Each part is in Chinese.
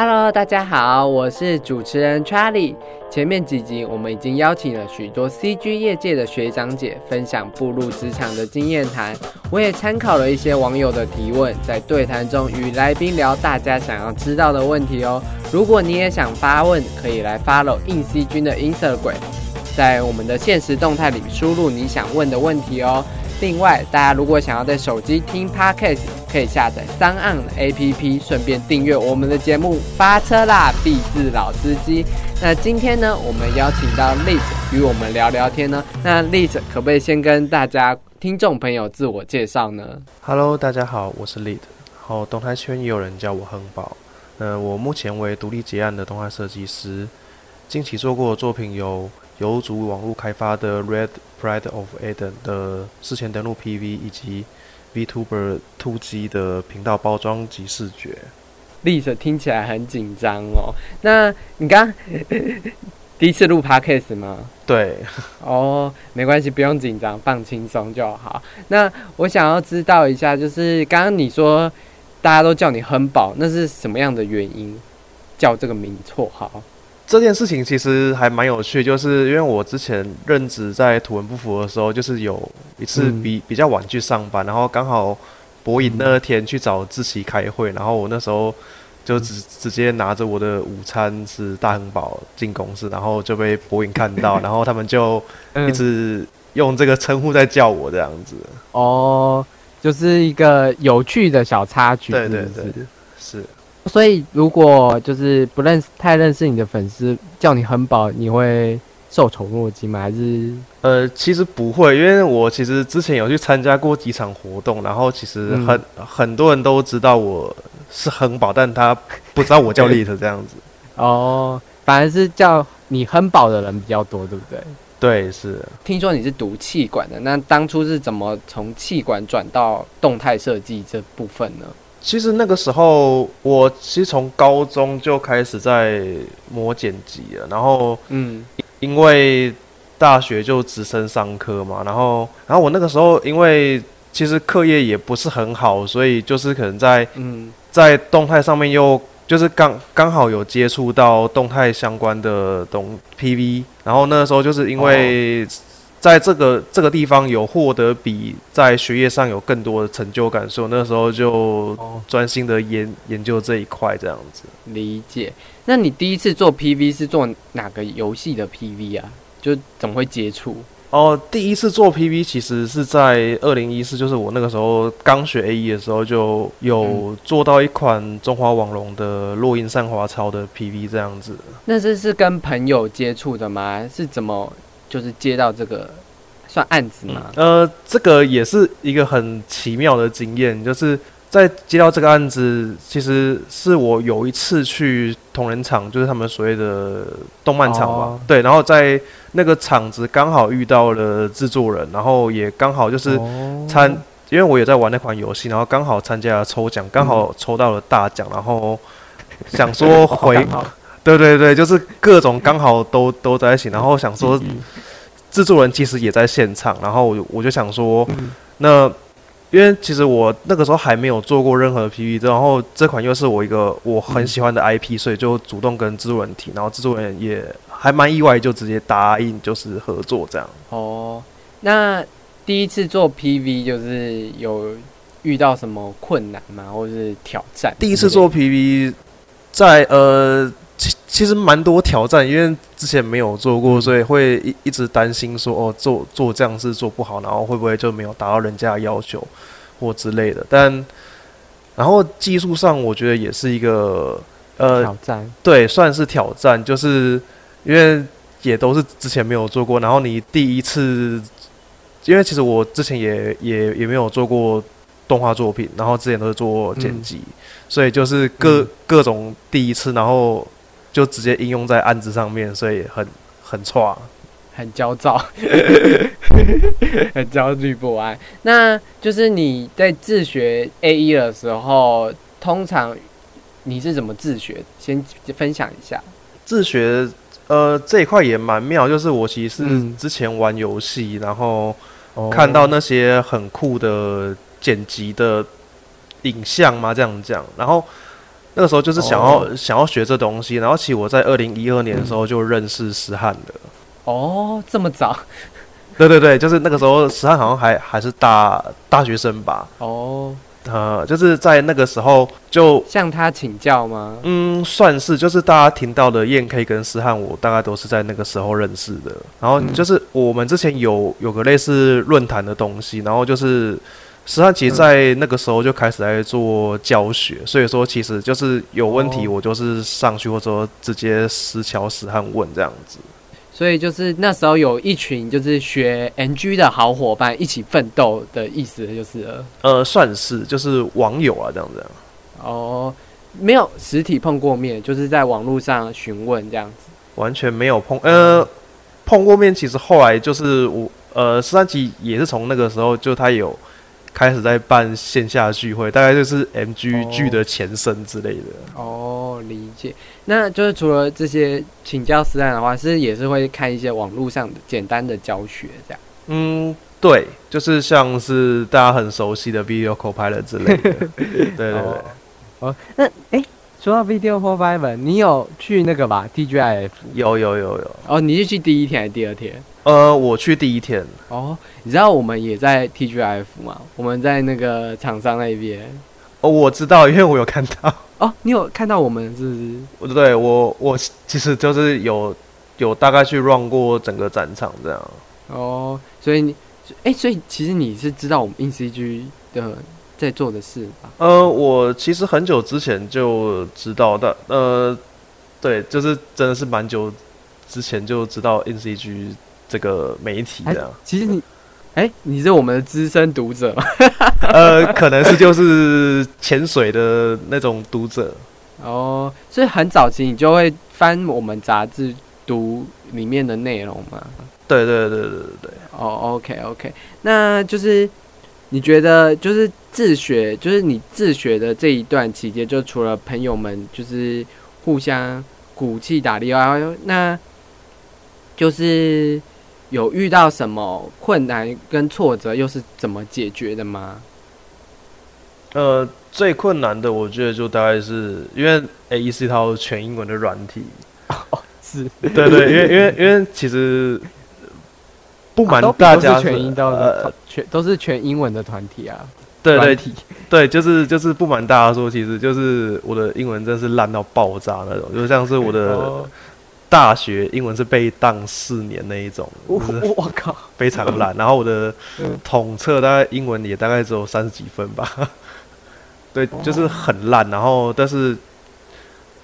Hello，大家好，我是主持人 Charlie。前面几集我们已经邀请了许多 CG 业界的学长姐分享步入职场的经验谈，我也参考了一些网友的提问，在对谈中与来宾聊大家想要知道的问题哦。如果你也想发问，可以来 follow 硬 C 君的 Instagram，在我们的现实动态里输入你想问的问题哦。另外，大家如果想要在手机听 Podcast，可以下载三岸 APP，顺便订阅我们的节目。发车啦，必智老司机。那今天呢，我们邀请到 Liz 与我们聊聊天呢。那 Liz 可不可以先跟大家听众朋友自我介绍呢？Hello，大家好，我是 Liz。好，动态圈也有人叫我亨宝。呃，我目前为独立结案的动画设计师。近期做过的作品有。由主网络开发的 Red Pride of Eden 的事前登录 PV，以及 VTuber 突击的频道包装及视觉。丽 i 听起来很紧张哦。那你刚 第一次录 Podcast 吗？对。哦，没关系，不用紧张，放轻松就好。那我想要知道一下，就是刚刚你说大家都叫你亨宝，那是什么样的原因叫这个名绰号？这件事情其实还蛮有趣，就是因为我之前任职在图文不符的时候，就是有一次比比较晚去上班，然后刚好博影那天去找自习开会，然后我那时候就直直接拿着我的午餐是大亨堡进公司，然后就被博影看到，然后他们就一直用这个称呼在叫我这样子。哦，就是一个有趣的小插曲，对对对，是。所以，如果就是不认识、太认识你的粉丝叫你亨宝，你会受宠若惊吗？还是呃，其实不会，因为我其实之前有去参加过几场活动，然后其实很很多人都知道我是亨宝，但他不知道我叫 Lit 这样子。哦，反而是叫你亨宝的人比较多，对不对？对，是。听说你是读气管的，那当初是怎么从气管转到动态设计这部分呢？其实那个时候，我其实从高中就开始在磨剪辑了。然后，嗯，因为大学就直升商科嘛，然后，然后我那个时候因为其实课业也不是很好，所以就是可能在嗯，在动态上面又就是刚刚好有接触到动态相关的东 PV，然后那个时候就是因为。在这个这个地方有获得比在学业上有更多的成就感，所以那时候就专心的研研究这一块这样子。理解。那你第一次做 PV 是做哪个游戏的 PV 啊？就怎么会接触？哦，第一次做 PV 其实是在二零一四，就是我那个时候刚学 A E 的时候，就有做到一款中华网龙的落英散花超的 PV 这样子。那这是跟朋友接触的吗？是怎么？就是接到这个算案子吗？呃，这个也是一个很奇妙的经验，就是在接到这个案子，其实是我有一次去同仁厂，就是他们所谓的动漫厂嘛，对，然后在那个厂子刚好遇到了制作人，然后也刚好就是参，因为我也在玩那款游戏，然后刚好参加了抽奖，刚好抽到了大奖，然后想说 回。对对对，就是各种刚好都都在一起，然后想说，制作人其实也在现场，然后我我就想说，那因为其实我那个时候还没有做过任何 PV，然后这款又是我一个我很喜欢的 IP，所以就主动跟制作人提，然后制作人也还蛮意外，就直接答应就是合作这样。哦，那第一次做 PV 就是有遇到什么困难吗，或者是挑战？第一次做 PV，在呃。其其实蛮多挑战，因为之前没有做过，所以会一一直担心说哦，做做这样是做不好，然后会不会就没有达到人家的要求或之类的。但然后技术上，我觉得也是一个呃挑战，对，算是挑战，就是因为也都是之前没有做过，然后你第一次，因为其实我之前也也也没有做过动画作品，然后之前都是做剪辑，所以就是各各种第一次，然后。就直接应用在案子上面，所以很很差，很焦躁，很焦虑不安。那就是你在自学 A E 的时候，通常你是怎么自学？先分享一下。自学，呃，这一块也蛮妙，就是我其实之前玩游戏，然后看到那些很酷的剪辑的影像嘛，这样讲，然后。那个时候就是想要想要学这东西，然后其实我在二零一二年的时候就认识石汉的。哦，这么早？对对对，就是那个时候石汉好像还还是大大学生吧。哦，呃，就是在那个时候就向他请教吗？嗯，算是，就是大家听到的燕 K 跟思汉，我大概都是在那个时候认识的。然后就是我们之前有有个类似论坛的东西，然后就是石汉其实在那个时候就开始在做教学，所以说其实就是有问题，我就是上去或者说直接私敲石汉问这样子。所以就是那时候有一群就是学 NG 的好伙伴一起奋斗的意思，就是。呃，算是就是网友啊这样子。哦，没有实体碰过面，就是在网络上询问这样子。完全没有碰，呃，碰过面。其实后来就是我，呃，十三级也是从那个时候就他有。开始在办线下聚会，大概就是 MGG 的前身之类的。哦，理解。那就是除了这些请教实战的话，是也是会看一些网络上的简单的教学这样。嗯，对，就是像是大家很熟悉的 Video Copilot 之类的。对对对。哦，那哎，说到 Video Copilot，你有去那个吧？TGIF 有有有有。哦，你是去第一天还是第二天？呃，我去第一天哦，你知道我们也在 T G I F 吗？我们在那个厂商那边哦，我知道，因为我有看到哦，你有看到我们是不是？对，我我其实就是有有大概去 run 过整个展场这样哦，所以你哎，所以其实你是知道我们 InCG 的在做的事吧？呃，我其实很久之前就知道的，呃，对，就是真的是蛮久之前就知道 InCG。这个媒体这样，其实你，哎，你是我们的资深读者，呃，可能是就是潜水的那种读者哦，所以很早期你就会翻我们杂志读里面的内容嘛？对对对对对对。哦，OK OK，那就是你觉得就是自学，就是你自学的这一段期间，就除了朋友们就是互相鼓气打力外，那就是。有遇到什么困难跟挫折，又是怎么解决的吗？呃，最困难的，我觉得就大概是因为 A E 是一套全英文的软体，哦是对对，因为因为因为其实不瞒大家，全英的全都是全英文的团体啊，对对对，就是就是不瞒大家说，其实就是我的英文真是烂到爆炸那种，就像是我的。大学英文是被当四年那一种，我我靠，非常烂。然后我的统测大概英文也大概只有三十几分吧，对，就是很烂。然后但是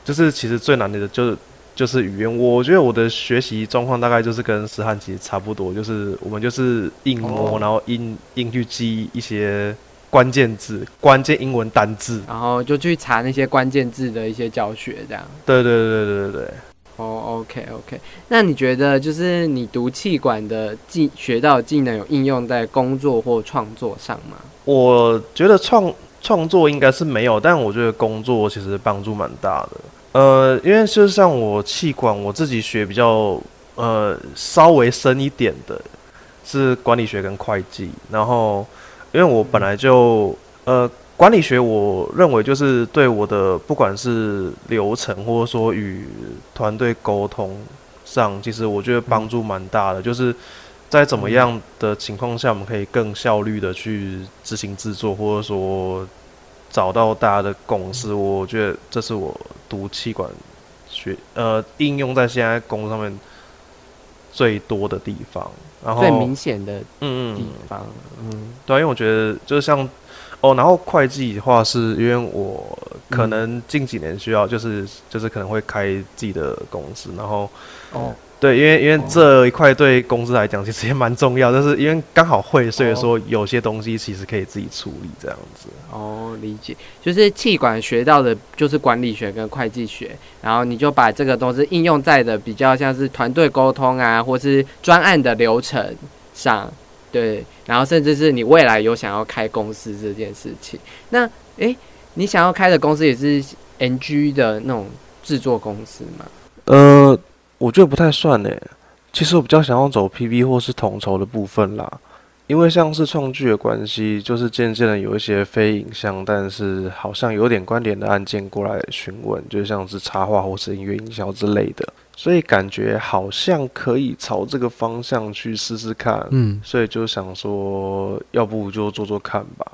就是其实最难的就是就是语言。我觉得我的学习状况大概就是跟石汉其实差不多，就是我们就是硬摸，然后硬硬去记一些关键字、关键英文单字，然后就去查那些关键字的一些教学，这样。对对对对对对。哦，OK OK，那你觉得就是你读气管的技学到技能有应用在工作或创作上吗？我觉得创创作应该是没有，但我觉得工作其实帮助蛮大的。呃，因为就是像我气管，我自己学比较呃稍微深一点的是管理学跟会计，然后因为我本来就呃。管理学，我认为就是对我的不管是流程，或者说与团队沟通上，其实我觉得帮助蛮大的。就是在怎么样的情况下，我们可以更效率的去执行制作，或者说找到大家的共识。我觉得这是我读气管学呃应用在现在工作上面最多的地方，然后最明显的嗯地方嗯，对，因为我觉得就是像。哦，然后会计的话，是因为我可能近几年需要，就是就是可能会开自己的公司，然后哦，对，因为因为这一块对公司来讲其实也蛮重要，但是因为刚好会，所以说有些东西其实可以自己处理这样子。哦，理解，就是气管学到的就是管理学跟会计学，然后你就把这个东西应用在的比较像是团队沟通啊，或是专案的流程上。对，然后甚至是你未来有想要开公司这件事情，那诶，你想要开的公司也是 NG 的那种制作公司吗？呃，我觉得不太算诶。其实我比较想要走 PV 或是统筹的部分啦。因为像是创剧的关系，就是渐渐的有一些非影像，但是好像有点关联的案件过来询问，就像是插画或是音乐营销之类的，所以感觉好像可以朝这个方向去试试看。嗯，所以就想说，要不就做做看吧。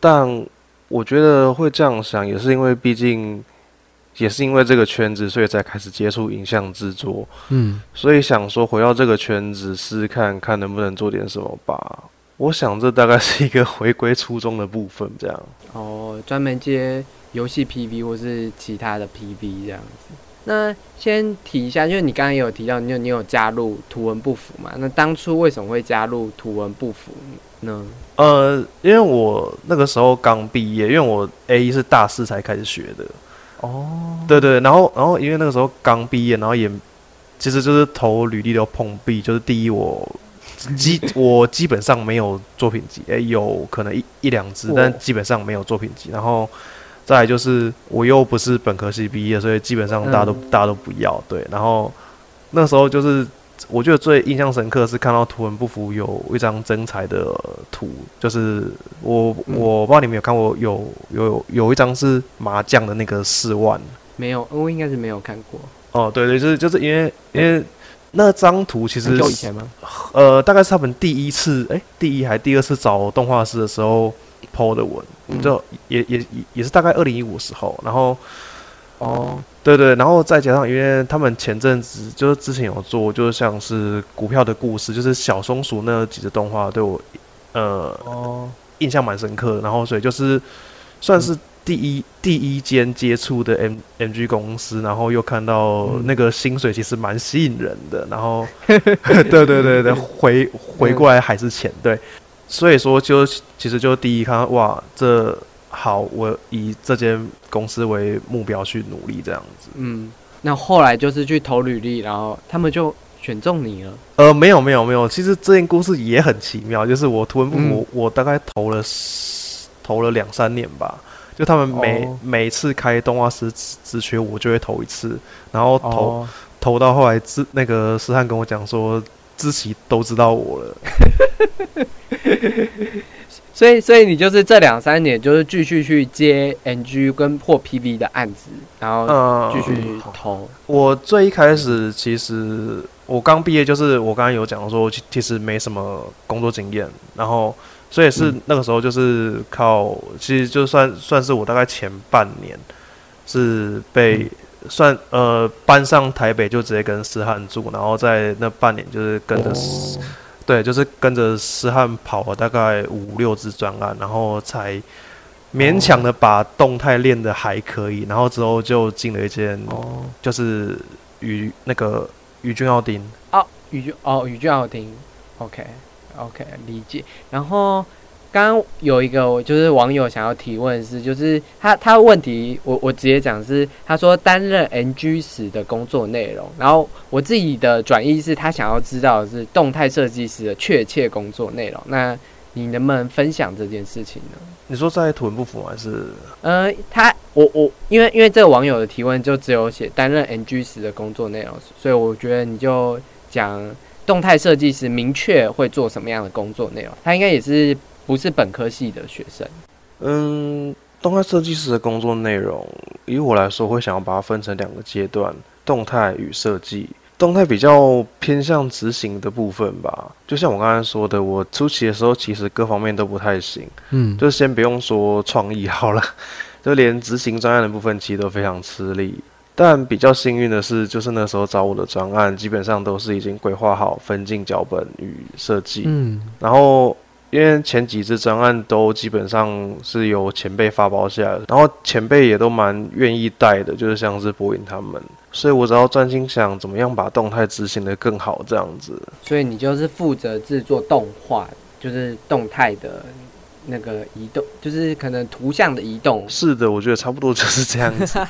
但我觉得会这样想，也是因为毕竟。也是因为这个圈子，所以才开始接触影像制作。嗯，所以想说回到这个圈子试试看看能不能做点什么吧。我想这大概是一个回归初衷的部分，这样。哦，专门接游戏 PV 或是其他的 PV 这样子。那先提一下，因为你刚刚也有提到，你有你有加入图文不符嘛？那当初为什么会加入图文不符呢？呃，因为我那个时候刚毕业，因为我 A 是大四才开始学的。哦，对对，然后然后因为那个时候刚毕业，然后也其实就是投履历都碰壁，就是第一我基 我基本上没有作品集，哎，有可能一一两支，但基本上没有作品集。然后再来就是我又不是本科系毕业，所以基本上大家都大家都不要。对，然后那时候就是。我觉得最印象深刻是看到图文不符有一张真彩的图，就是我我不知道你们有看过，有有有一张是麻将的那个四万，没有，我应该是没有看过。哦，对对，就是就是因为因为那张图其实就以前吗？呃，大概是他们第一次，哎，第一还第二次找动画师的时候 PO 的文，就也也也是大概二零一五时候，然后。哦，对对，然后再加上，因为他们前阵子就是之前有做，就是像是股票的故事，就是小松鼠那几只动画，对我呃哦印象蛮深刻的。然后所以就是算是第一第一间接触的 M M G 公司，然后又看到那个薪水其实蛮吸引人的。然后对对对对，回回过来还是钱，对，所以说就其实就第一看哇这。好，我以这间公司为目标去努力，这样子。嗯，那后来就是去投履历，然后他们就选中你了。呃，没有，没有，没有。其实这件故事也很奇妙，就是我图文不符，我大概投了投了两三年吧。就他们每每次开动画师职缺，我就会投一次，然后投投到后来，自那个思汉跟我讲说，知琪都知道我了。所以，所以你就是这两三年，就是继续去接 NG 跟破 PV 的案子，然后继续投。我最一开始其实我刚毕业，就是我刚刚有讲说，其实没什么工作经验，然后所以是那个时候就是靠，其实就算算是我大概前半年是被算呃搬上台北，就直接跟思翰住，然后在那半年就是跟着。对，就是跟着思翰跑了大概五六支专案，然后才勉强的把动态练的还可以，然后之后就进了一间，就是宇那个宇俊奥丁。哦，宇俊哦，宇俊奥丁，OK OK，理解。然后。刚刚有一个就是网友想要提问是，就是他他问题我我直接讲是，他说担任 NG 时的工作内容，然后我自己的转译是他想要知道的是动态设计师的确切工作内容，那你能不能分享这件事情呢？你说在图文不符还是？呃，他我我因为因为这个网友的提问就只有写担任 NG 时的工作内容，所以我觉得你就讲动态设计师明确会做什么样的工作内容，他应该也是。不是本科系的学生。嗯，动态设计师的工作内容，以我来说，会想要把它分成两个阶段：动态与设计。动态比较偏向执行的部分吧。就像我刚才说的，我初期的时候其实各方面都不太行。嗯，就先不用说创意好了，就连执行专案的部分其实都非常吃力。但比较幸运的是，就是那时候找我的专案，基本上都是已经规划好分镜脚本与设计。嗯，然后。因为前几次专案都基本上是由前辈发包下来，然后前辈也都蛮愿意带的，就是像是博颖他们，所以我只要专心想怎么样把动态执行的更好这样子。所以你就是负责制作动画，就是动态的那个移动，就是可能图像的移动。是的，我觉得差不多就是这样子。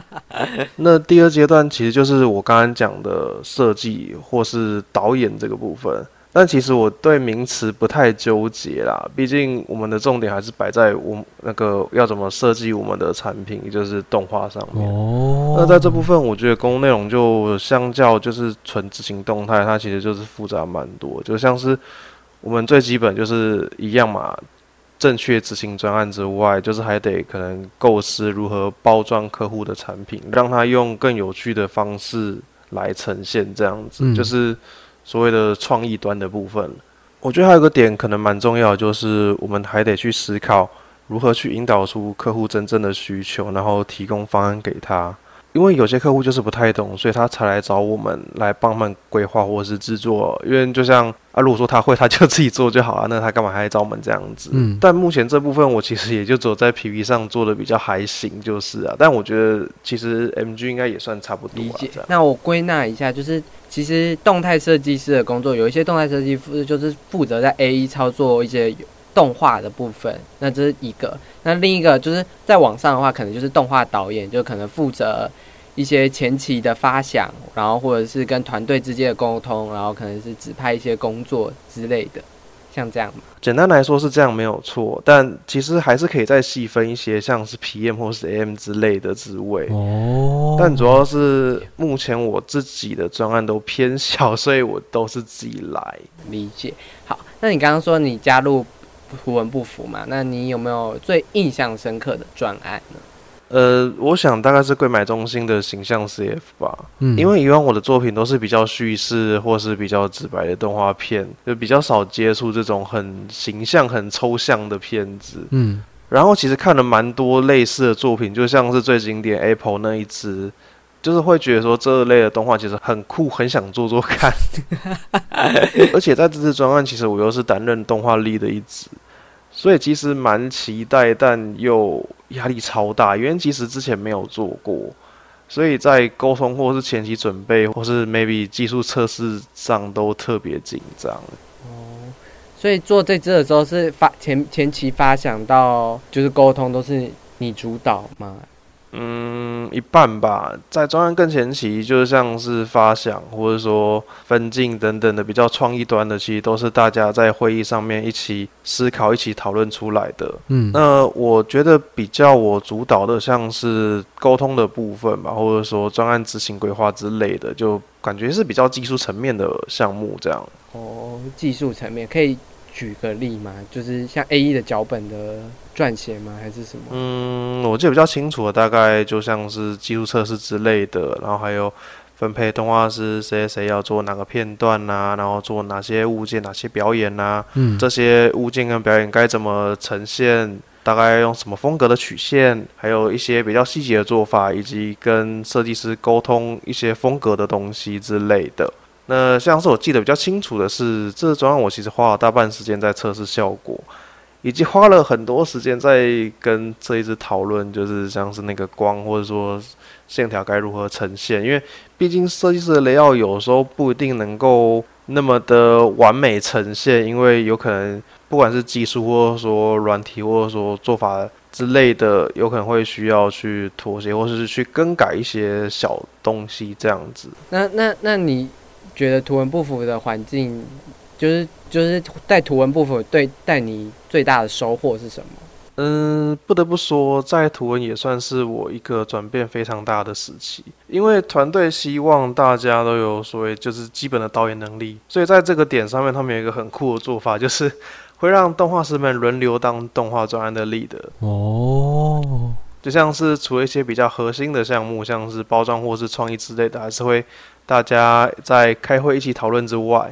那第二阶段其实就是我刚刚讲的设计或是导演这个部分。但其实我对名词不太纠结啦，毕竟我们的重点还是摆在我那个要怎么设计我们的产品，就是动画上面。哦。那在这部分，我觉得公共内容就相较就是纯执行动态，它其实就是复杂蛮多。就像是我们最基本就是一样嘛，正确执行专案之外，就是还得可能构思如何包装客户的产品，让他用更有趣的方式来呈现，这样子就是所谓的创意端的部分。我觉得还有个点可能蛮重要，就是我们还得去思考如何去引导出客户真正的需求，然后提供方案给他。因为有些客户就是不太懂，所以他才来找我们来帮忙规划或者是制作。因为就像啊，如果说他会，他就自己做就好了，那他干嘛还找我们这样子？嗯。但目前这部分我其实也就只有在皮皮上做的比较还行，就是啊。但我觉得其实 MG 应该也算差不多。理解。那我归纳一下，就是其实动态设计师的工作，有一些动态设计师就是负责在 A E 操作一些。动画的部分，那这是一个。那另一个就是在网上的话，可能就是动画导演，就可能负责一些前期的发想，然后或者是跟团队之间的沟通，然后可能是指派一些工作之类的，像这样嘛。简单来说是这样，没有错。但其实还是可以再细分一些，像是 PM 或是 AM 之类的职位。哦。但主要是目前我自己的专案都偏小，所以我都是自己来。理解。好，那你刚刚说你加入。图文不符嘛？那你有没有最印象深刻的专案呢？呃，我想大概是贵买中心的形象 CF 吧。嗯，因为以往我的作品都是比较叙事或是比较直白的动画片，就比较少接触这种很形象、很抽象的片子。嗯，然后其实看了蛮多类似的作品，就像是最经典 Apple 那一支，就是会觉得说这类的动画其实很酷，很想做做看。而且在这次专案，其实我又是担任动画力的一职。所以其实蛮期待，但又压力超大，因为其实之前没有做过，所以在沟通或是前期准备，或是 maybe 技术测试上都特别紧张。哦，所以做这支的时候是发前前期发想到就是沟通都是你主导吗？嗯，一半吧。在专案更前期，就像是发想或者说分镜等等的比较创意端的，其实都是大家在会议上面一起思考、一起讨论出来的。嗯，那我觉得比较我主导的，像是沟通的部分吧，或者说专案执行规划之类的，就感觉是比较技术层面的项目这样。哦，技术层面可以。举个例吗，就是像 A E 的脚本的撰写吗？还是什么？嗯，我记得比较清楚的，大概就像是技术测试之类的，然后还有分配动画师谁谁要做哪个片段呐，然后做哪些物件、哪些表演呐，嗯，这些物件跟表演该怎么呈现，大概用什么风格的曲线，还有一些比较细节的做法，以及跟设计师沟通一些风格的东西之类的。那像是我记得比较清楚的是，这专案我其实花了大半时间在测试效果，以及花了很多时间在跟这一支讨论，就是像是那个光或者说线条该如何呈现，因为毕竟设计师的雷奥有时候不一定能够那么的完美呈现，因为有可能不管是技术或者说软体或者说做法之类的，有可能会需要去妥协或者是去更改一些小东西这样子。那那那你？觉得图文不符的环境，就是就是在图文部分对带你最大的收获是什么？嗯，不得不说，在图文也算是我一个转变非常大的时期，因为团队希望大家都有所谓就是基本的导演能力，所以在这个点上面，他们有一个很酷的做法，就是 会让动画师们轮流当动画专案的 lead。哦。就像是除了一些比较核心的项目，像是包装或是创意之类的，还是会大家在开会一起讨论之外，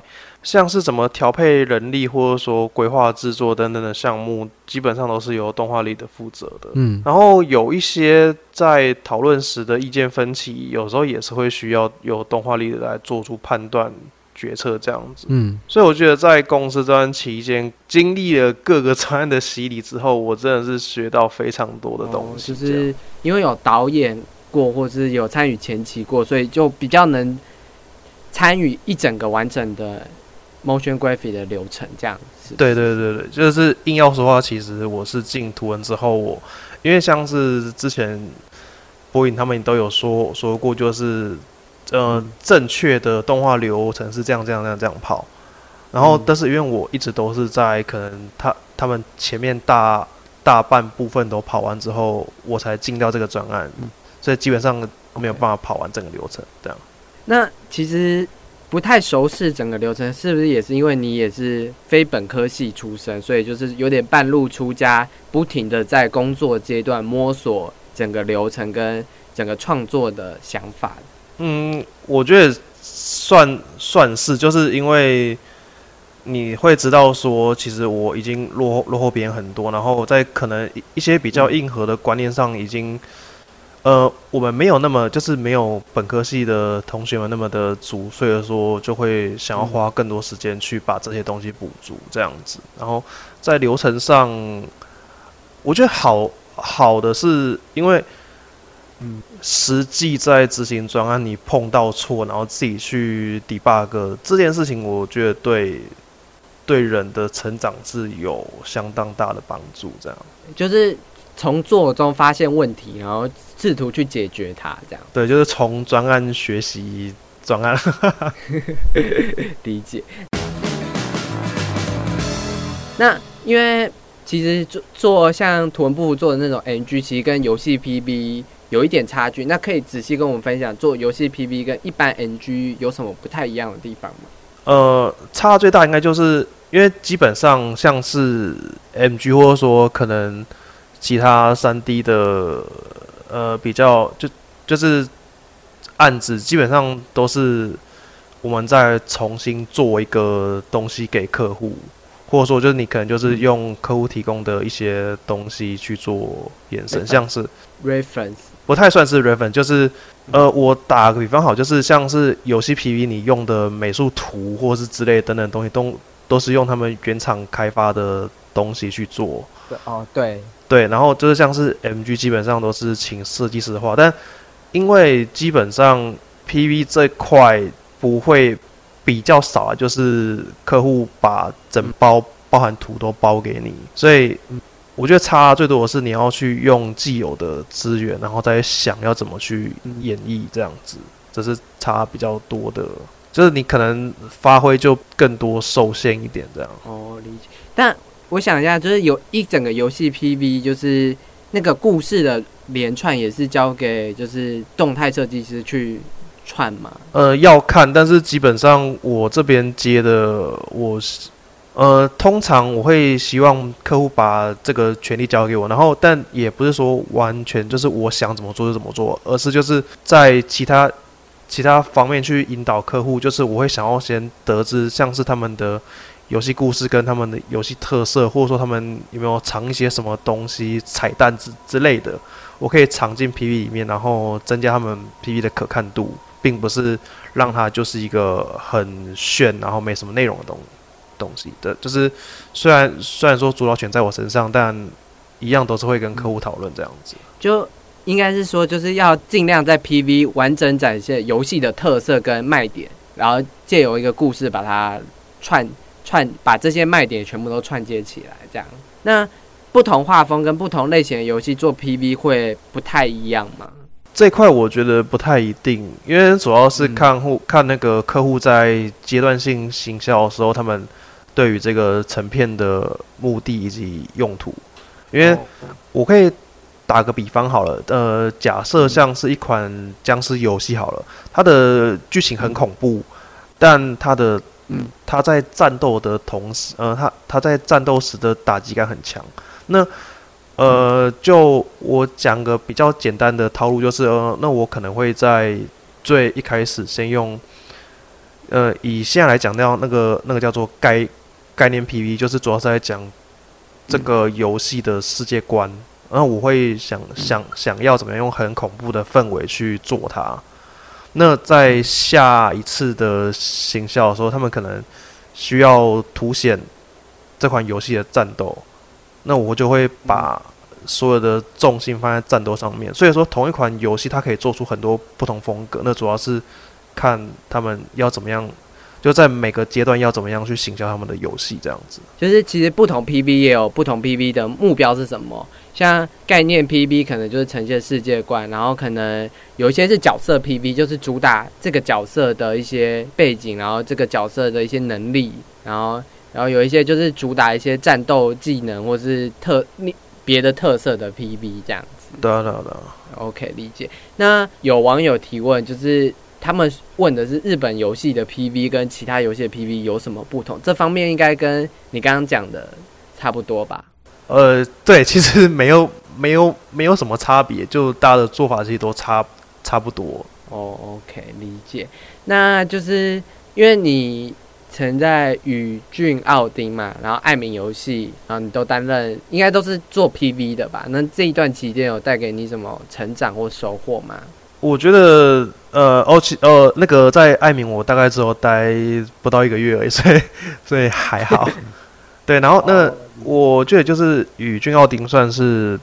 像是怎么调配人力或者说规划制作等等的项目，基本上都是由动画力的负责的。嗯，然后有一些在讨论时的意见分歧，有时候也是会需要由动画力来做出判断。决策这样子，嗯，所以我觉得在公司这段期间，经历了各个专案的洗礼之后，我真的是学到非常多的东西。就是因为有导演过，或者是有参与前期过，所以就比较能参与一整个完整的 motion graphic 的流程。这样子，对对对对，就是硬要说话，其实我是进图文之后，我因为像是之前播影他们都有说说过，就是。呃，正确的动画流程是这样这样这样这样跑，然后但是因为我一直都是在可能他他们前面大大半部分都跑完之后，我才进到这个专案，所以基本上没有办法跑完整个流程这样。那其实不太熟悉整个流程，是不是也是因为你也是非本科系出身，所以就是有点半路出家，不停的在工作阶段摸索整个流程跟整个创作的想法？嗯，我觉得算算是，就是因为你会知道说，其实我已经落后落后别人很多，然后在可能一些比较硬核的观念上已经。呃，我们没有那么就是没有本科系的同学们那么的足，所以说就会想要花更多时间去把这些东西补足这样子。然后在流程上，我觉得好好的是因为，嗯，实际在执行专案，你碰到错，然后自己去 debug 这件事情，我觉得对对人的成长是有相当大的帮助。这样就是。从做中发现问题，然后试图去解决它，这样。对，就是从专案学习专案，理解。那因为其实做做像图文部做的那种 NG，其实跟游戏 PB 有一点差距。那可以仔细跟我们分享，做游戏 PB 跟一般 NG 有什么不太一样的地方吗？呃，差最大应该就是因为基本上像是 MG，或者说可能。其他三 D 的呃比较就就是案子基本上都是我们在重新做一个东西给客户，或者说就是你可能就是用客户提供的一些东西去做延伸，像是 reference 不太算是 reference，就是呃我打个比方好，就是像是游戏 PV 你用的美术图或是之类等等东西都都是用他们原厂开发的东西去做。对哦对。对，然后就是像是 MG，基本上都是请设计师画，但因为基本上 PV 这块不会比较少啊，就是客户把整包包含图都包给你，所以我觉得差最多的是你要去用既有的资源，然后再想要怎么去演绎这样子，这是差比较多的，就是你可能发挥就更多受限一点这样。哦，理解，但。我想一下，就是有一整个游戏 PV，就是那个故事的连串也是交给就是动态设计师去串嘛。呃，要看，但是基本上我这边接的，我是呃，通常我会希望客户把这个权利交给我，然后但也不是说完全就是我想怎么做就怎么做，而是就是在其他其他方面去引导客户，就是我会想要先得知像是他们的。游戏故事跟他们的游戏特色，或者说他们有没有藏一些什么东西、彩蛋之之类的，我可以藏进 PV 里面，然后增加他们 PV 的可看度，并不是让它就是一个很炫，然后没什么内容的东东西的。就是虽然虽然说主导权在我身上，但一样都是会跟客户讨论这样子。就应该是说，就是要尽量在 PV 完整展现游戏的特色跟卖点，然后借由一个故事把它串。串把这些卖点全部都串接起来，这样。那不同画风跟不同类型的游戏做 PV 会不太一样吗？这块我觉得不太一定，因为主要是看户看那个客户在阶段性行销的时候，他们对于这个成片的目的以及用途。因为我可以打个比方好了，呃，假设像是一款僵尸游戏好了，它的剧情很恐怖，但它的嗯，他在战斗的同时，呃，他他在战斗时的打击感很强。那，呃，就我讲个比较简单的套路，就是，呃，那我可能会在最一开始先用，呃，以现在来讲那样，那个那个叫做概概念 PV，就是主要是在讲这个游戏的世界观。然后我会想想想要怎么样用很恐怖的氛围去做它。那在下一次的行销的时候，他们可能需要凸显这款游戏的战斗，那我就会把所有的重心放在战斗上面。所以说，同一款游戏它可以做出很多不同风格，那主要是看他们要怎么样。就在每个阶段要怎么样去行销他们的游戏，这样子。就是其实不同 PV 也有不同 PV 的目标是什么？像概念 PV 可能就是呈现世界观，然后可能有一些是角色 PV，就是主打这个角色的一些背景，然后这个角色的一些能力，然后然后有一些就是主打一些战斗技能或是特别的特色的 PV 这样子。对对对。OK，理解。那有网友提问，就是他们问的是日本游戏的 PV 跟其他游戏的 PV 有什么不同？这方面应该跟你刚刚讲的差不多吧？呃，对，其实没有没有没有什么差别，就大家的做法其实都差差不多。哦，OK，理解。那就是因为你曾在宇俊奥丁嘛，然后爱民游戏，然后你都担任，应该都是做 PV 的吧？那这一段期间有带给你什么成长或收获吗？我觉得，呃，哦，其呃，那个在爱民，我大概只有待不到一个月而已，所以所以还好。对，然后那我觉得就是宇峻奥丁算是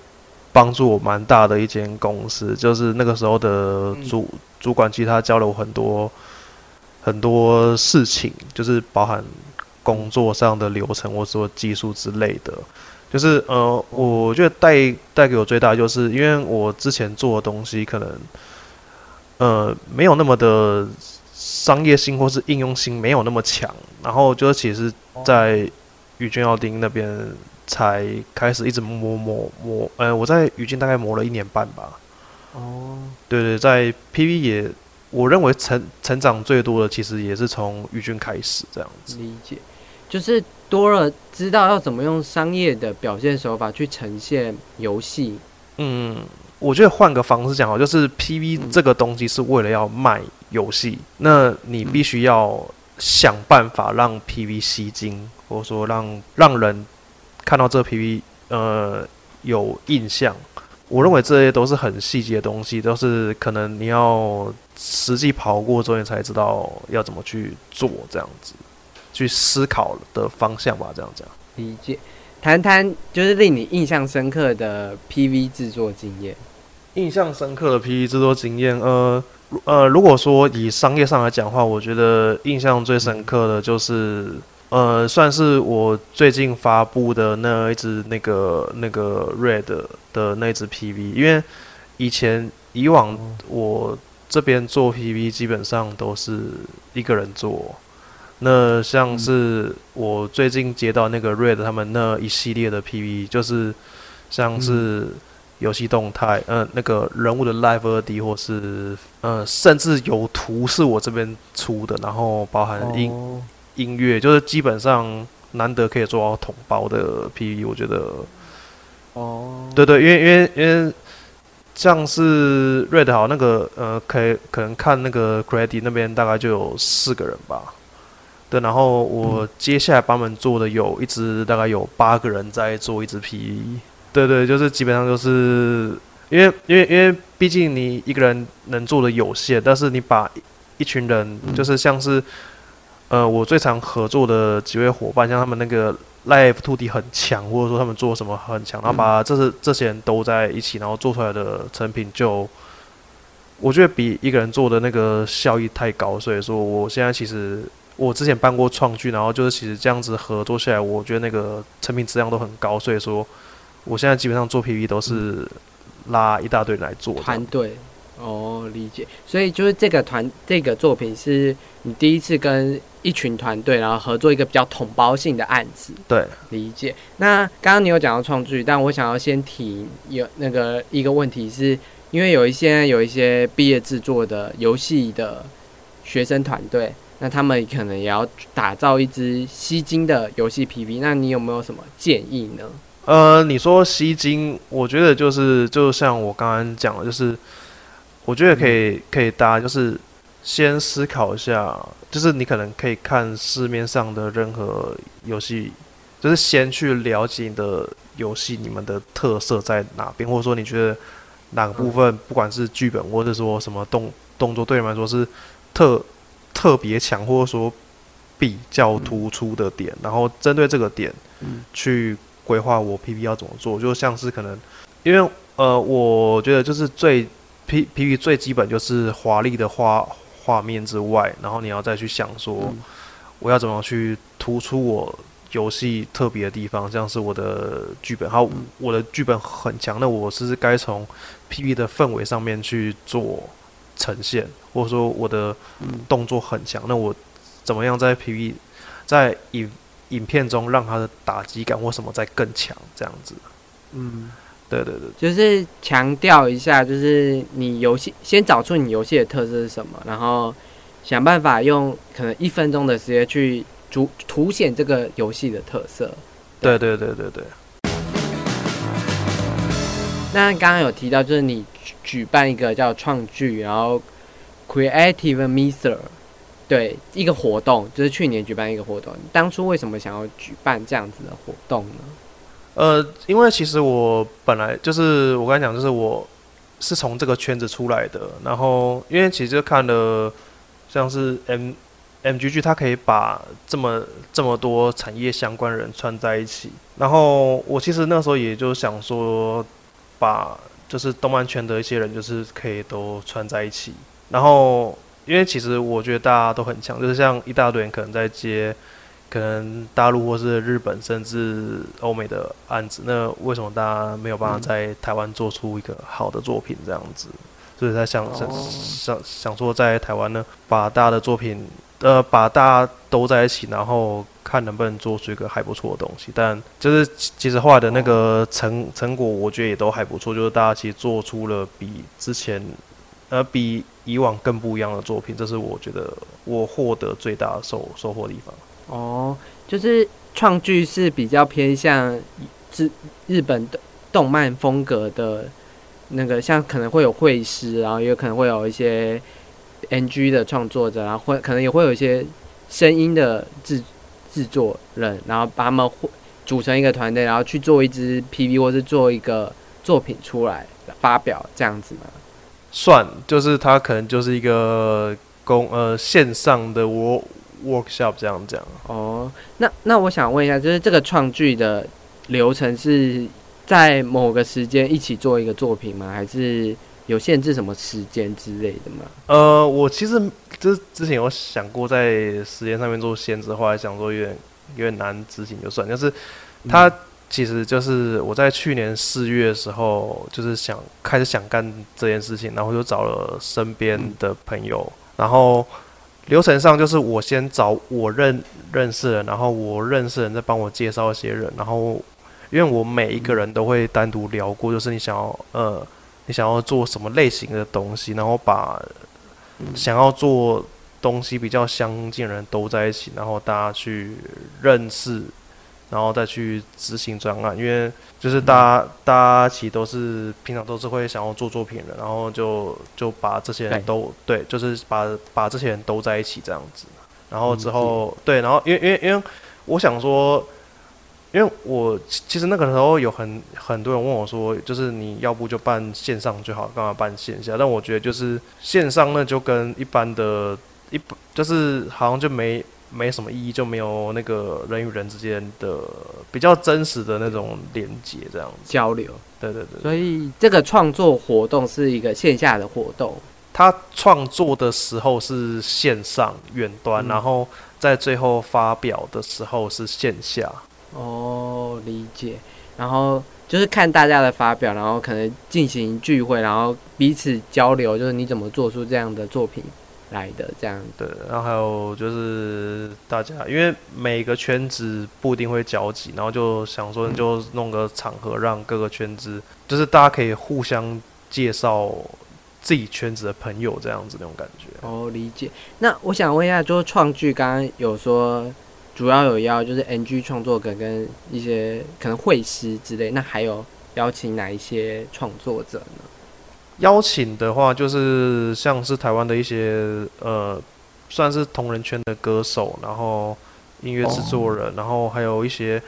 帮助我蛮大的一间公司，就是那个时候的主主管其实他教了我很多很多事情，就是包含工作上的流程或者说技术之类的。就是呃，我觉得带带给我最大就是因为我之前做的东西可能。呃，没有那么的商业性或是应用性没有那么强，然后就是其实，在宇峻奥丁那边才开始一直磨磨磨，呃，我在宇峻大概磨了一年半吧。哦，对对，在 PV 也，我认为成成长最多的其实也是从宇峻开始这样子。理解，就是多了知道要怎么用商业的表现手法去呈现游戏。嗯。我觉得换个方式讲好，就是 P V 这个东西是为了要卖游戏，那你必须要想办法让 P V 吸睛，或者说让让人看到这 P V 呃有印象。我认为这些都是很细节的东西，都是可能你要实际跑过之后，你才知道要怎么去做，这样子去思考的方向吧。这样讲，理解。谈谈就是令你印象深刻的 PV 制作经验。印象深刻的 PV 制作经验，呃呃，如果说以商业上来讲话，我觉得印象最深刻的就是，呃，算是我最近发布的那一只那个那个 Red 的那只 PV。因为以前以往我这边做 PV 基本上都是一个人做。那像是我最近接到那个 Red 他们那一系列的 PV，就是像是游戏动态，嗯，那个人物的 Live 二 D，或是呃，甚至有图是我这边出的，然后包含音音乐，就是基本上难得可以做到统包的 PV，我觉得，哦，对对，因为因为因为像是 Red 好那个呃，可以可能看那个 Credit 那边大概就有四个人吧。对，然后我接下来帮他们做的有一支，大概有八个人在做一支 P。对对，就是基本上就是，因为因为因为毕竟你一个人能做的有限，但是你把一群人，就是像是，呃，我最常合作的几位伙伴，像他们那个 Live to D 很强，或者说他们做什么很强，然后把这是这些人都在一起，然后做出来的成品，就我觉得比一个人做的那个效益太高，所以说我现在其实。我之前办过创剧，然后就是其实这样子合作下来，我觉得那个成品质量都很高，所以说我现在基本上做 P P 都是拉一大堆人来做。团队哦，理解。所以就是这个团这个作品是你第一次跟一群团队然后合作一个比较统包性的案子。对，理解。那刚刚你有讲到创剧，但我想要先提有那个一个问题，是因为有一些有一些毕业制作的游戏的学生团队。那他们可能也要打造一支吸睛的游戏 PV，那你有没有什么建议呢？呃，你说吸睛，我觉得就是就像我刚刚讲的，就是我觉得可以可以大家就是先思考一下，就是你可能可以看市面上的任何游戏，就是先去了解你的游戏你们的特色在哪边，或者说你觉得哪个部分，不管是剧本或者说什么动动作，对你们来说是特。特别强，或者说比较突出的点，然后针对这个点去规划我 P P 要怎么做，就像是可能，因为呃，我觉得就是最 P P P 最基本就是华丽的画画面之外，然后你要再去想说，我要怎么去突出我游戏特别的地方，像是我的剧本，好，我的剧本很强，那我是该从 P P 的氛围上面去做。呈现，或者说我的动作很强，那我怎么样在 PV 在影影片中让他的打击感或什么再更强？这样子。嗯，对对对，就是强调一下，就是你游戏先找出你游戏的特色是什么，然后想办法用可能一分钟的时间去凸凸显这个游戏的特色。对对对对对。那刚刚有提到，就是你举办一个叫创剧，然后 Creative m i s e r 对，一个活动，就是去年举办一个活动。当初为什么想要举办这样子的活动呢？呃，因为其实我本来就是我刚才讲，就是我是从这个圈子出来的，然后因为其实看了像是 M M G G，它可以把这么这么多产业相关人串在一起，然后我其实那时候也就想说。把就是动漫圈的一些人，就是可以都串在一起。然后，因为其实我觉得大家都很强，就是像一大堆人可能在接，可能大陆或是日本甚至欧美的案子。那为什么大家没有办法在台湾做出一个好的作品这样子？所以他想想想想说，在台湾呢，把大家的作品。呃，把大家都在一起，然后看能不能做出一个还不错的东西。但就是其实后来的那个成成果，我觉得也都还不错。就是大家其实做出了比之前，呃，比以往更不一样的作品。这是我觉得我获得最大的收收获的地方。哦，就是创剧是比较偏向日日本的动漫风格的那个，像可能会有绘师，然后也可能会有一些。NG 的创作者，然后会可能也会有一些声音的制制作人，然后把他们会组成一个团队，然后去做一支 PV 或是做一个作品出来发表这样子嘛？算，就是他可能就是一个公呃线上的 work workshop 这样讲。哦，那那我想问一下，就是这个创剧的流程是在某个时间一起做一个作品吗？还是？有限制什么时间之类的吗？呃，我其实之之前有想过在时间上面做限制，后来想说有点有点难执行，就算。但是他其实就是我在去年四月的时候，就是想开始想干这件事情，然后就找了身边的朋友，然后流程上就是我先找我认认识的人，然后我认识人再帮我介绍一些人，然后因为我每一个人都会单独聊过，就是你想要呃。你想要做什么类型的东西，然后把想要做东西比较相近的人都在一起，然后大家去认识，然后再去执行专案。因为就是大家大家其实都是平常都是会想要做作品的，然后就就把这些人都对，就是把把这些人都在一起这样子。然后之后对，然后因为因为因为我想说。因为我其实那个时候有很很多人问我说，就是你要不就办线上就好，干嘛办线下？但我觉得就是线上那就跟一般的，一就是好像就没没什么意义，就没有那个人与人之间的比较真实的那种连接，这样子交流。对对对。所以这个创作活动是一个线下的活动，他创作的时候是线上远端，然后在最后发表的时候是线下。哦，理解。然后就是看大家的发表，然后可能进行聚会，然后彼此交流，就是你怎么做出这样的作品来的这样。对，然后还有就是大家，因为每个圈子不一定会交集，然后就想说就弄个场合，让各个圈子就是大家可以互相介绍自己圈子的朋友，这样子那种感觉。哦，理解。那我想问一下，就是创剧刚刚有说。主要有邀就是 NG 创作者跟一些可能会师之类，那还有邀请哪一些创作者呢？邀请的话，就是像是台湾的一些呃，算是同人圈的歌手，然后音乐制作人，然后还有一些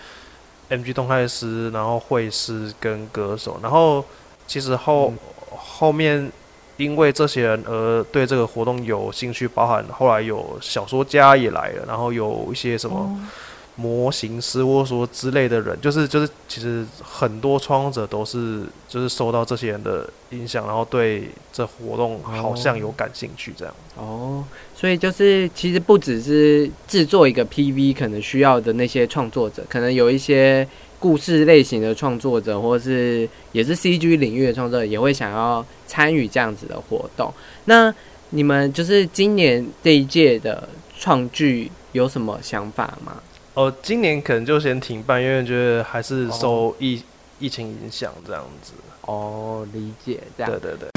MG 动态师，然后会师跟歌手，然后其实后后面。因为这些人而对这个活动有兴趣，包含后来有小说家也来了，然后有一些什么模型师或说之类的人，就是就是其实很多创作者都是就是受到这些人的影响，然后对这活动好像有感兴趣这样。哦，所以就是其实不只是制作一个 PV 可能需要的那些创作者，可能有一些。故事类型的创作者，或是也是 CG 领域的创作者，也会想要参与这样子的活动。那你们就是今年这一届的创剧有什么想法吗？哦，今年可能就先停办，因为觉得还是受疫疫情影响这样子。哦，理解这样。对对对。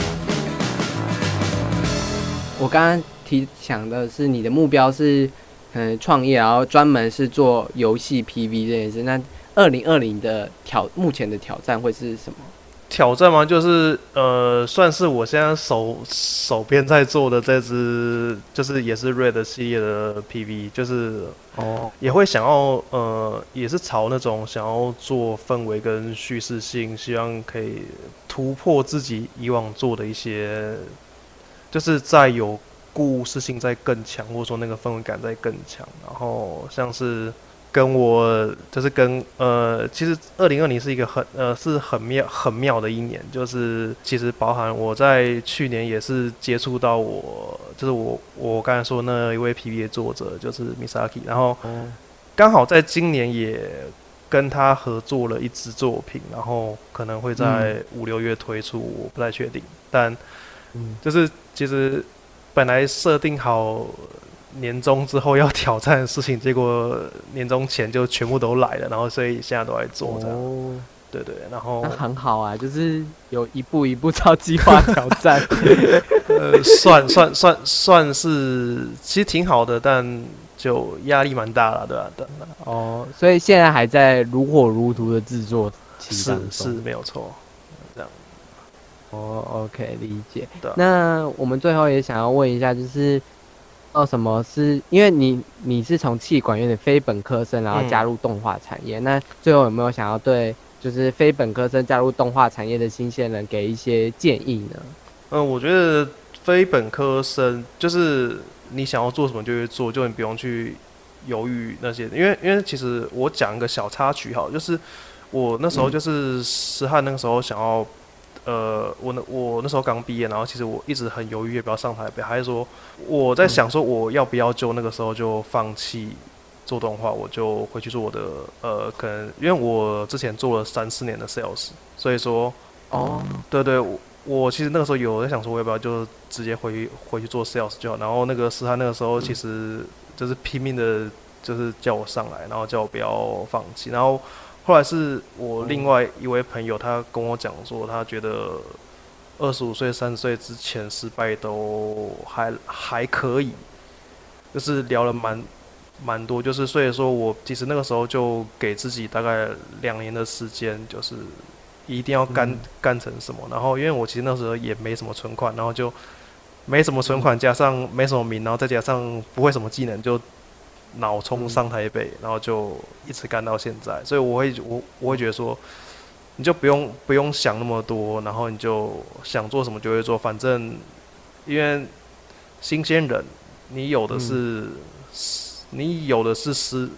我刚刚提想的是，你的目标是嗯创业，然后专门是做游戏 PV 这件事。那二零二零的挑目前的挑战会是什么？挑战吗？就是呃，算是我现在手手边在做的这支，就是也是 Red 系列的 PV，就是哦，也会想要呃，也是朝那种想要做氛围跟叙事性，希望可以突破自己以往做的一些，就是在有故事性在更强，或者说那个氛围感在更强，然后像是。跟我就是跟呃，其实二零二零是一个很呃是很妙很妙的一年，就是其实包含我在去年也是接触到我，就是我我刚才说那一位 P V 作者就是 Misaki，然后刚好在今年也跟他合作了一支作品，然后可能会在五六月推出，我不太确定，但就是其实本来设定好。年终之后要挑战的事情，结果年终前就全部都来了，然后所以现在都在做这样。对对，然后那很好啊，就是有一步一步照计划挑战。呃，算算算算是其实挺好的，但就压力蛮大了，对吧？对。哦，所以现在还在如火如荼的制作是是没有错，这样。哦，OK，理解。那我们最后也想要问一下，就是。哦，什么是？因为你你是从气管有点非本科生，然后加入动画产业。那最后有没有想要对就是非本科生加入动画产业的新鲜人给一些建议呢？嗯，我觉得非本科生就是你想要做什么就去做，就你不用去犹豫那些。因为因为其实我讲一个小插曲哈，就是我那时候就是石汉那个时候想要。呃，我那我那时候刚毕业，然后其实我一直很犹豫要不要上台北，还是说我在想说我要不要就那个时候就放弃做动画，我就回去做我的呃，可能因为我之前做了三四年的 sales，所以说哦，对对，我我其实那个时候有在想说我要不要就直接回回去做 sales 就好，然后那个是他那个时候其实就是拼命的，就是叫我上来，然后叫我不要放弃，然后。后来是我另外一位朋友，他跟我讲说，他觉得二十五岁、三十岁之前失败都还还可以，就是聊了蛮蛮多，就是所以说我其实那个时候就给自己大概两年的时间，就是一定要干干成什么。然后因为我其实那时候也没什么存款，然后就没什么存款，加上没什么名，然后再加上不会什么技能，就。脑冲上台北，然后就一直干到现在，所以我会我我会觉得说，你就不用不用想那么多，然后你就想做什么就会做，反正因为新鲜人，你有的是你有的是失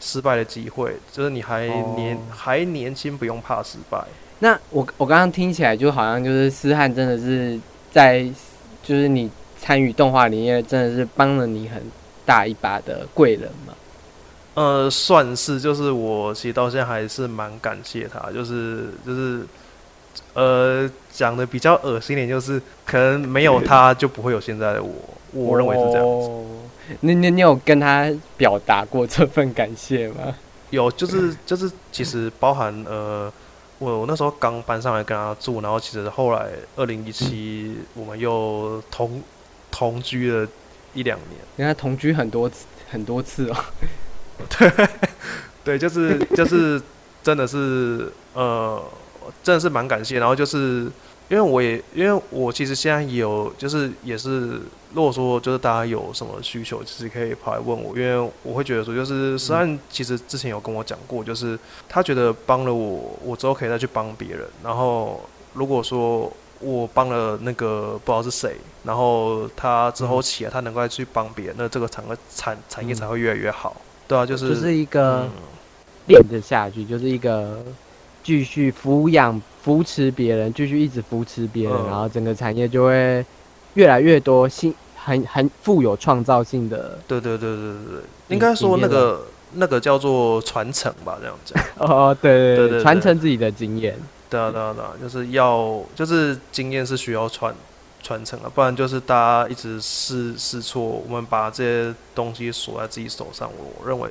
失败的机会，就是你还年还年轻，不用怕失败。那我我刚刚听起来就好像就是思汉真的是在就是你参与动画里面真的是帮了你很。大一把的贵人嘛，呃，算是，就是我其实到现在还是蛮感谢他，就是就是，呃，讲的比较恶心点，就是可能没有他就不会有现在的我，我认为是这样子。你你你有跟他表达过这份感谢吗？有，就是就是，其实包含呃，我我那时候刚搬上来跟他住，然后其实后来二零一七我们又同同居了。一两年，跟他同居很多次，很多次哦。对，对，就是就是，真的是呃，真的是蛮感谢。然后就是因为我也因为我其实现在有就是也是，如果说就是大家有什么需求，其实可以跑来问我，因为我会觉得说，就是实际其实之前有跟我讲过，就是他觉得帮了我，我之后可以再去帮别人。然后如果说。我帮了那个不知道是谁，然后他之后起来，他能够去帮别人，那这个产产产业才会越来越好，对啊，就是就是一个练着下去，就是一个继续抚养、扶持别人，继续一直扶持别人，然后整个产业就会越来越多新、很很富有创造性的。对对对对对对，应该说那个那个叫做传承吧，这样讲。哦，对对对，传承自己的经验。对啊，对啊，对啊，就是要，就是经验是需要传传承的，不然就是大家一直试试错，我们把这些东西锁在自己手上，我认为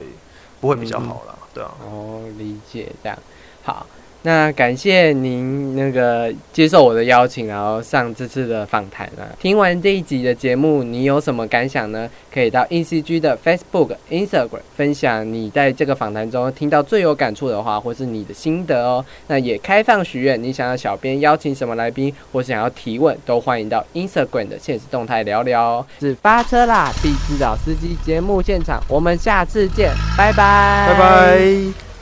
不会比较好啦。对啊。哦，理解这样。好，那感谢您那个接受我的邀请，然后上这次的访谈啊。听完这一集的节目，你有什么感想呢？可以到 ECG 的 Facebook、Instagram 分享你在这个访谈中听到最有感触的话，或是你的心得哦。那也开放许愿，你想要小编邀请什么来宾，或想要提问，都欢迎到 Instagram 的现实动态聊聊哦。是发车啦，必知道司机节目现场，我们下次见，拜拜，拜拜。